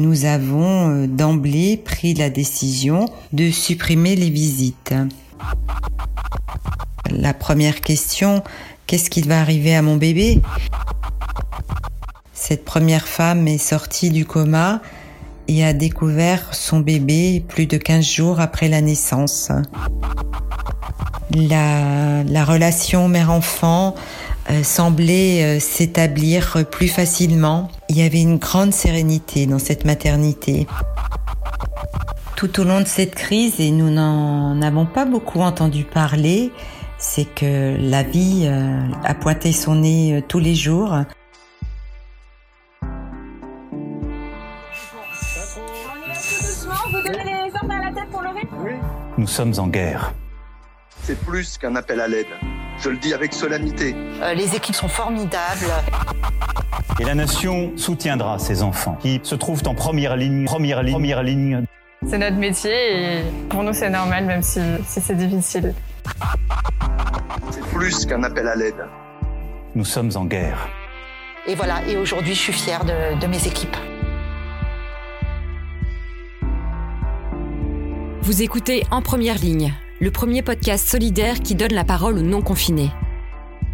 nous avons euh, d'emblée pris la décision de supprimer les visites. La première question, qu'est-ce qui va arriver à mon bébé? Cette première femme est sortie du coma et a découvert son bébé plus de 15 jours après la naissance. La, la relation mère-enfant semblait euh, s'établir plus facilement. Il y avait une grande sérénité dans cette maternité. Tout au long de cette crise, et nous n'en avons pas beaucoup entendu parler, c'est que la vie euh, a pointé son nez tous les jours. Nous sommes en guerre. C'est plus qu'un appel à l'aide. Je le dis avec solennité. Euh, les équipes sont formidables. Et la nation soutiendra ces enfants qui se trouvent en première ligne, première ligne, première ligne. C'est notre métier et pour nous c'est normal même si, si c'est difficile. C'est plus qu'un appel à l'aide. Nous sommes en guerre. Et voilà, et aujourd'hui je suis fière de, de mes équipes. Vous écoutez En Première Ligne, le premier podcast solidaire qui donne la parole aux non-confinés.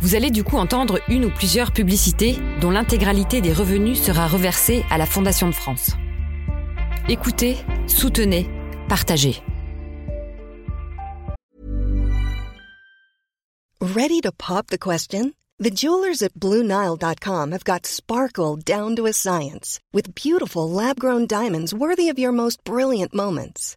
Vous allez du coup entendre une ou plusieurs publicités dont l'intégralité des revenus sera reversée à la Fondation de France. Écoutez, soutenez, partagez. Ready to pop the question? The jewelers at BlueNile.com have got sparkle down to a science with beautiful lab-grown diamonds worthy of your most brilliant moments.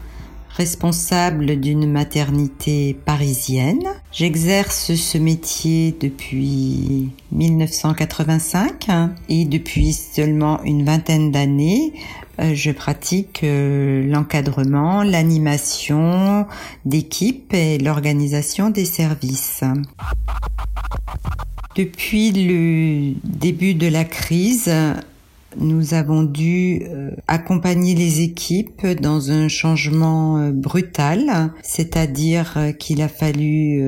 Responsable d'une maternité parisienne. J'exerce ce métier depuis 1985 et depuis seulement une vingtaine d'années, euh, je pratique euh, l'encadrement, l'animation d'équipe et l'organisation des services. Depuis le début de la crise, nous avons dû euh, accompagner les équipes dans un changement euh, brutal, c'est-à-dire euh, qu'il a fallu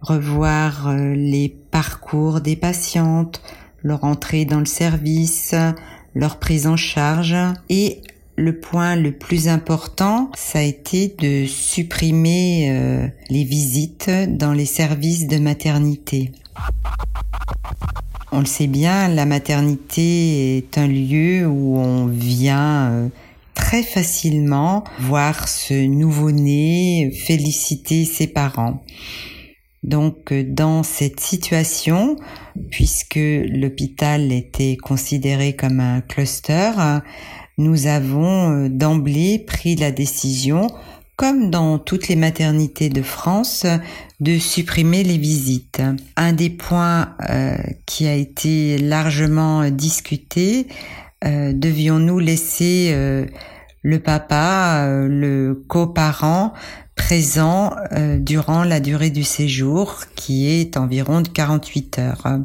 revoir les parcours des patientes, leur entrée dans le service, leur prise en charge et le point le plus important, ça a été de supprimer les visites dans les services de maternité. On le sait bien, la maternité est un lieu où on vient euh, très facilement voir ce nouveau-né féliciter ses parents. Donc euh, dans cette situation, puisque l'hôpital était considéré comme un cluster, nous avons euh, d'emblée pris la décision comme dans toutes les maternités de France, de supprimer les visites. Un des points euh, qui a été largement discuté, euh, devions-nous laisser euh, le papa, le coparent présent durant la durée du séjour, qui est environ de 48 heures.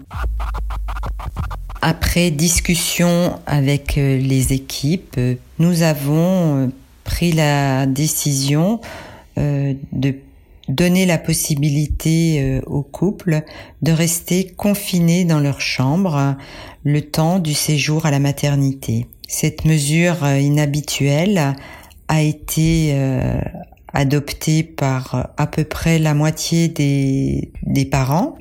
Après discussion avec les équipes, nous avons pris la décision euh, de donner la possibilité euh, aux couples de rester confinés dans leur chambre le temps du séjour à la maternité. Cette mesure euh, inhabituelle a été adoptée par à peu près la moitié des, des parents.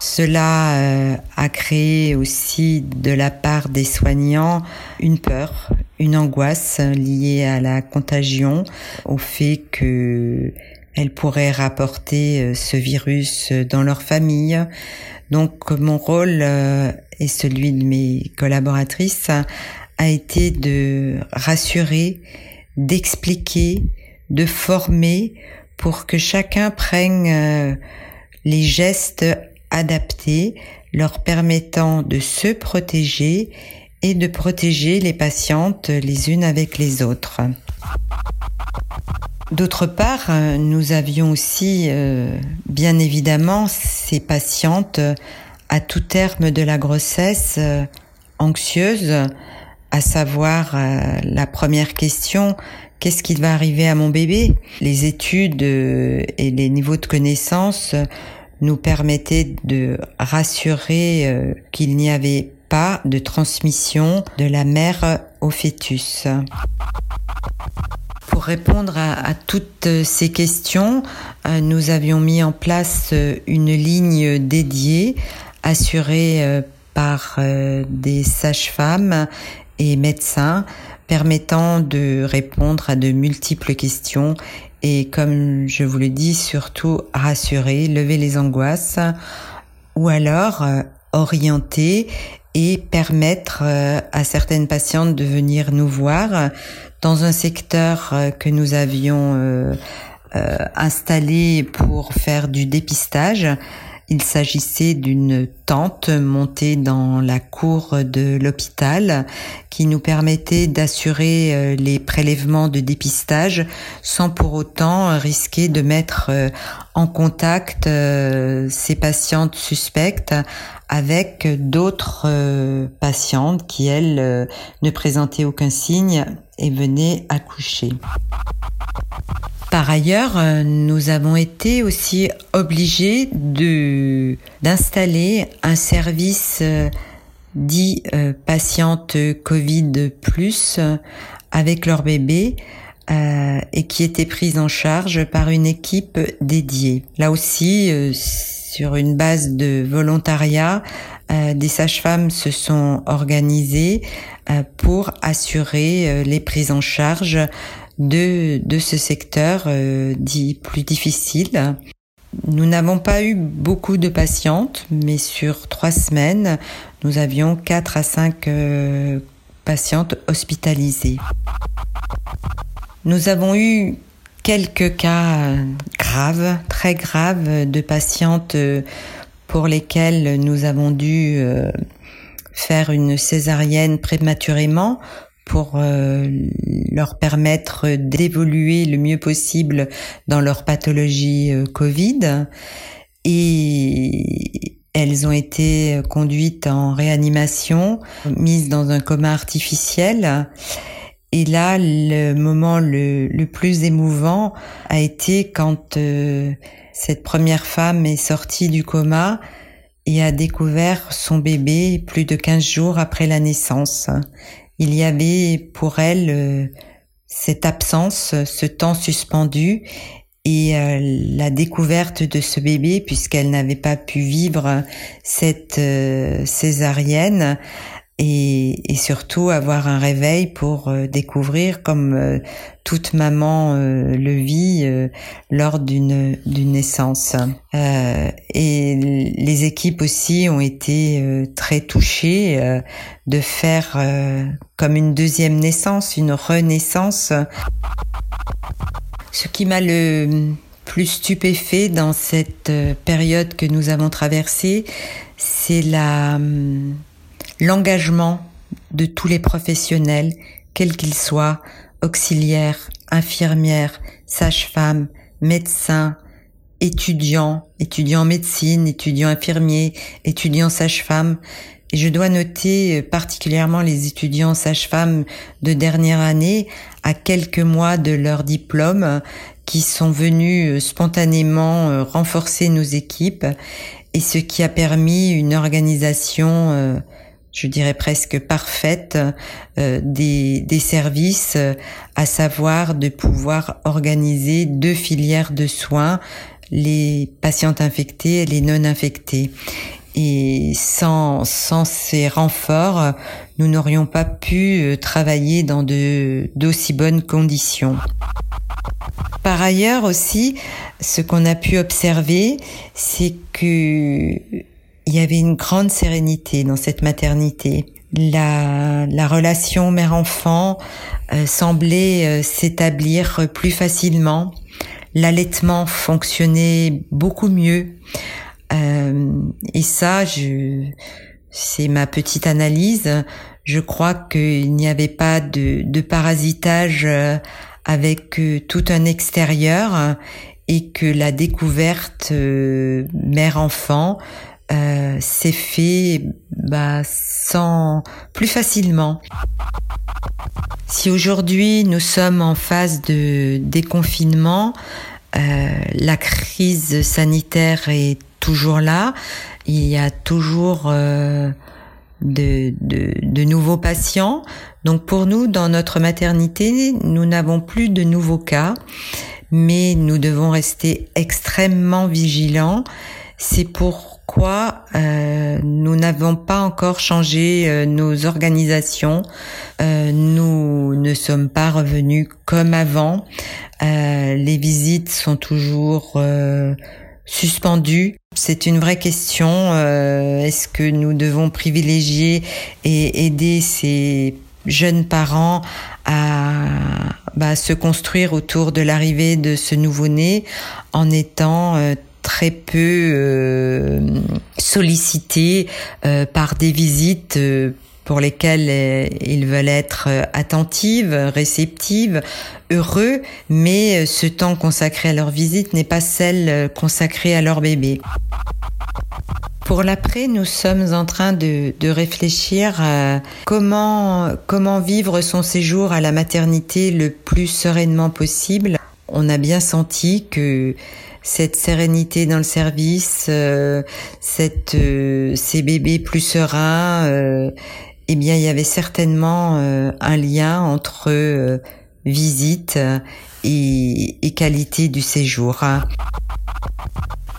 Cela a créé aussi de la part des soignants une peur, une angoisse liée à la contagion, au fait que elle pourrait rapporter euh, ce virus dans leur famille. Donc mon rôle euh, et celui de mes collaboratrices a été de rassurer, d'expliquer, de former pour que chacun prenne euh, les gestes adaptés leur permettant de se protéger et de protéger les patientes les unes avec les autres. D'autre part, euh, nous avions aussi, euh, bien évidemment, ces patientes euh, à tout terme de la grossesse anxieuses, à savoir la première question, qu'est-ce qui va arriver à mon bébé? Les études et les niveaux de connaissances nous permettaient de rassurer qu'il n'y avait pas de transmission de la mère au fœtus. Pour répondre à, toutes ces questions, euh, nous avions mis en place euh, une ligne dédiée assurée euh, par des sages-femmes et médecins permettant de répondre à de multiples questions et comme je vous le dis, surtout rassurer, lever les angoisses ou alors orienter et permettre à certaines patientes de venir nous voir dans un secteur euh, que nous avions euh, euh, installé pour faire du dépistage. Il s'agissait d'une tente montée dans la cour de l'hôpital qui nous permettait d'assurer les prélèvements de dépistage sans pour autant risquer de mettre en contact ces patientes suspectes avec d'autres patientes qui, elles, ne présentaient aucun signe et venait accoucher. Par ailleurs, euh, nous avons été aussi obligés de d'installer un service euh, dit euh, patiente Covid plus avec leur bébé et qui était prise en charge par une équipe dédiée. Là aussi, sur une base de volontariat, des sages-femmes se sont organisées euh, pour assurer euh, les prises en charge de, de ce secteur euh, dit plus difficile. Nous n'avons pas eu beaucoup de patientes, mais sur trois semaines, nous avions quatre à cinq patientes hospitalisées. Nous avons eu quelques cas graves, très graves, de patientes pour lesquelles nous avons dû faire une césarienne prématurément pour euh, leur permettre d'évoluer le mieux possible dans leur pathologie euh, Covid. Et elles ont été conduites en réanimation, mises dans un coma artificiel. Et là, le moment le, plus émouvant a été quand euh, cette première femme est sortie du coma et a découvert son bébé plus de 15 jours après la naissance. Il y avait pour elle euh, cette absence, ce temps suspendu et euh, la découverte de ce bébé puisqu'elle n'avait pas pu vivre cette césarienne et, et, surtout avoir un réveil pour euh, découvrir comme euh, toute maman euh, le vit lors d'une naissance. Et les équipes aussi ont été très touchées de faire comme une deuxième naissance une renaissance. Ce qui m'a le plus stupéfait dans cette période que nous avons traversée c'est la hum, l'engagement de tous les professionnels, quels qu'ils soient, auxiliaires, infirmières, sages-femmes, médecins, étudiants, étudiants en médecine, étudiants infirmiers, étudiants sages-femmes. Et je dois noter euh, particulièrement les étudiants sages-femmes de dernière année, à quelques mois de leur diplôme, qui sont venus euh, spontanément euh, renforcer nos équipes, et ce qui a permis une organisation je dirais presque parfaite euh, des, des, services, à savoir de pouvoir organiser deux filières de soins, les patientes infectées et les non infectées. Et sans, sans ces renforts, nous n'aurions pas pu euh, travailler dans de d'aussi bonnes conditions. Par ailleurs aussi, ce qu'on a pu observer, c'est que il y avait une grande sérénité dans cette maternité. La, la relation mère-enfant euh, semblait euh, s'établir plus facilement. L'allaitement fonctionnait beaucoup mieux. Euh, et ça, je, c'est ma petite analyse. Je crois qu'il n'y avait pas de, de parasitage avec tout un extérieur et que la découverte mère-enfant s'est fait bah, sans plus facilement. Si aujourd'hui nous sommes en phase de déconfinement, euh, la crise sanitaire est toujours là. Il y a toujours euh, de, de, de, nouveaux patients. Donc pour nous, dans notre maternité, nous n'avons plus de nouveaux cas, mais nous devons rester extrêmement vigilants. C'est pour pourquoi euh, nous n'avons pas encore changé euh, nos organisations. Euh, nous ne sommes pas revenus comme avant. les visites sont toujours suspendues. C'est une vraie question. Est-ce que nous devons privilégier et aider ces jeunes parents à bah, se construire autour de l'arrivée de ce nouveau-né en étant très peu euh, sollicités euh, par des visites euh, pour lesquelles ils veulent être attentives, réceptives, heureux, mais ce temps consacré à leur visite n'est pas celle consacrée à leur bébé. Pour l'après, nous sommes en train de, réfléchir à comment vivre son séjour à la maternité le plus sereinement possible. On a bien senti que cette sérénité dans le service, euh, cette, euh, ces bébés plus sereins, euh, eh bien, il y avait certainement un lien entre visite et, et, qualité du séjour.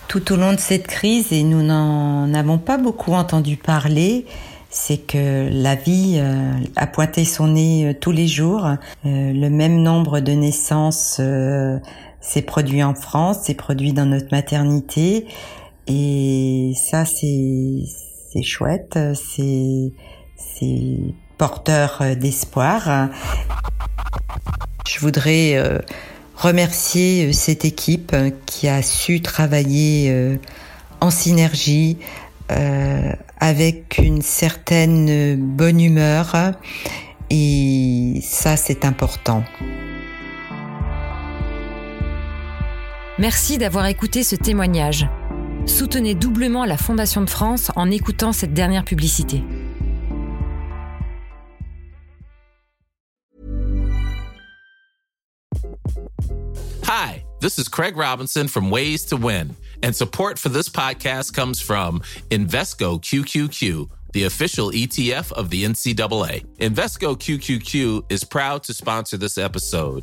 Tout au long de cette crise, et nous n'en avons pas beaucoup entendu parler, c'est que la vie a pointé son nez tous les jours. le même nombre de naissances c'est produit en France, c'est produit dans notre maternité. Et ça, c'est, chouette, c'est, porteur d'espoir. Je voudrais euh, remercier euh, cette équipe qui a su travailler euh, en synergie, avec une certaine bonne humeur. Et ça, c'est important. Merci d'avoir écouté ce témoignage. Soutenez doublement la Fondation de France en écoutant cette dernière publicité. Hi, this is Craig Robinson from Ways to Win, and support for this podcast comes from Invesco QQQ the official ETF of the NCAA. Invesco QQQ is proud to sponsor this episode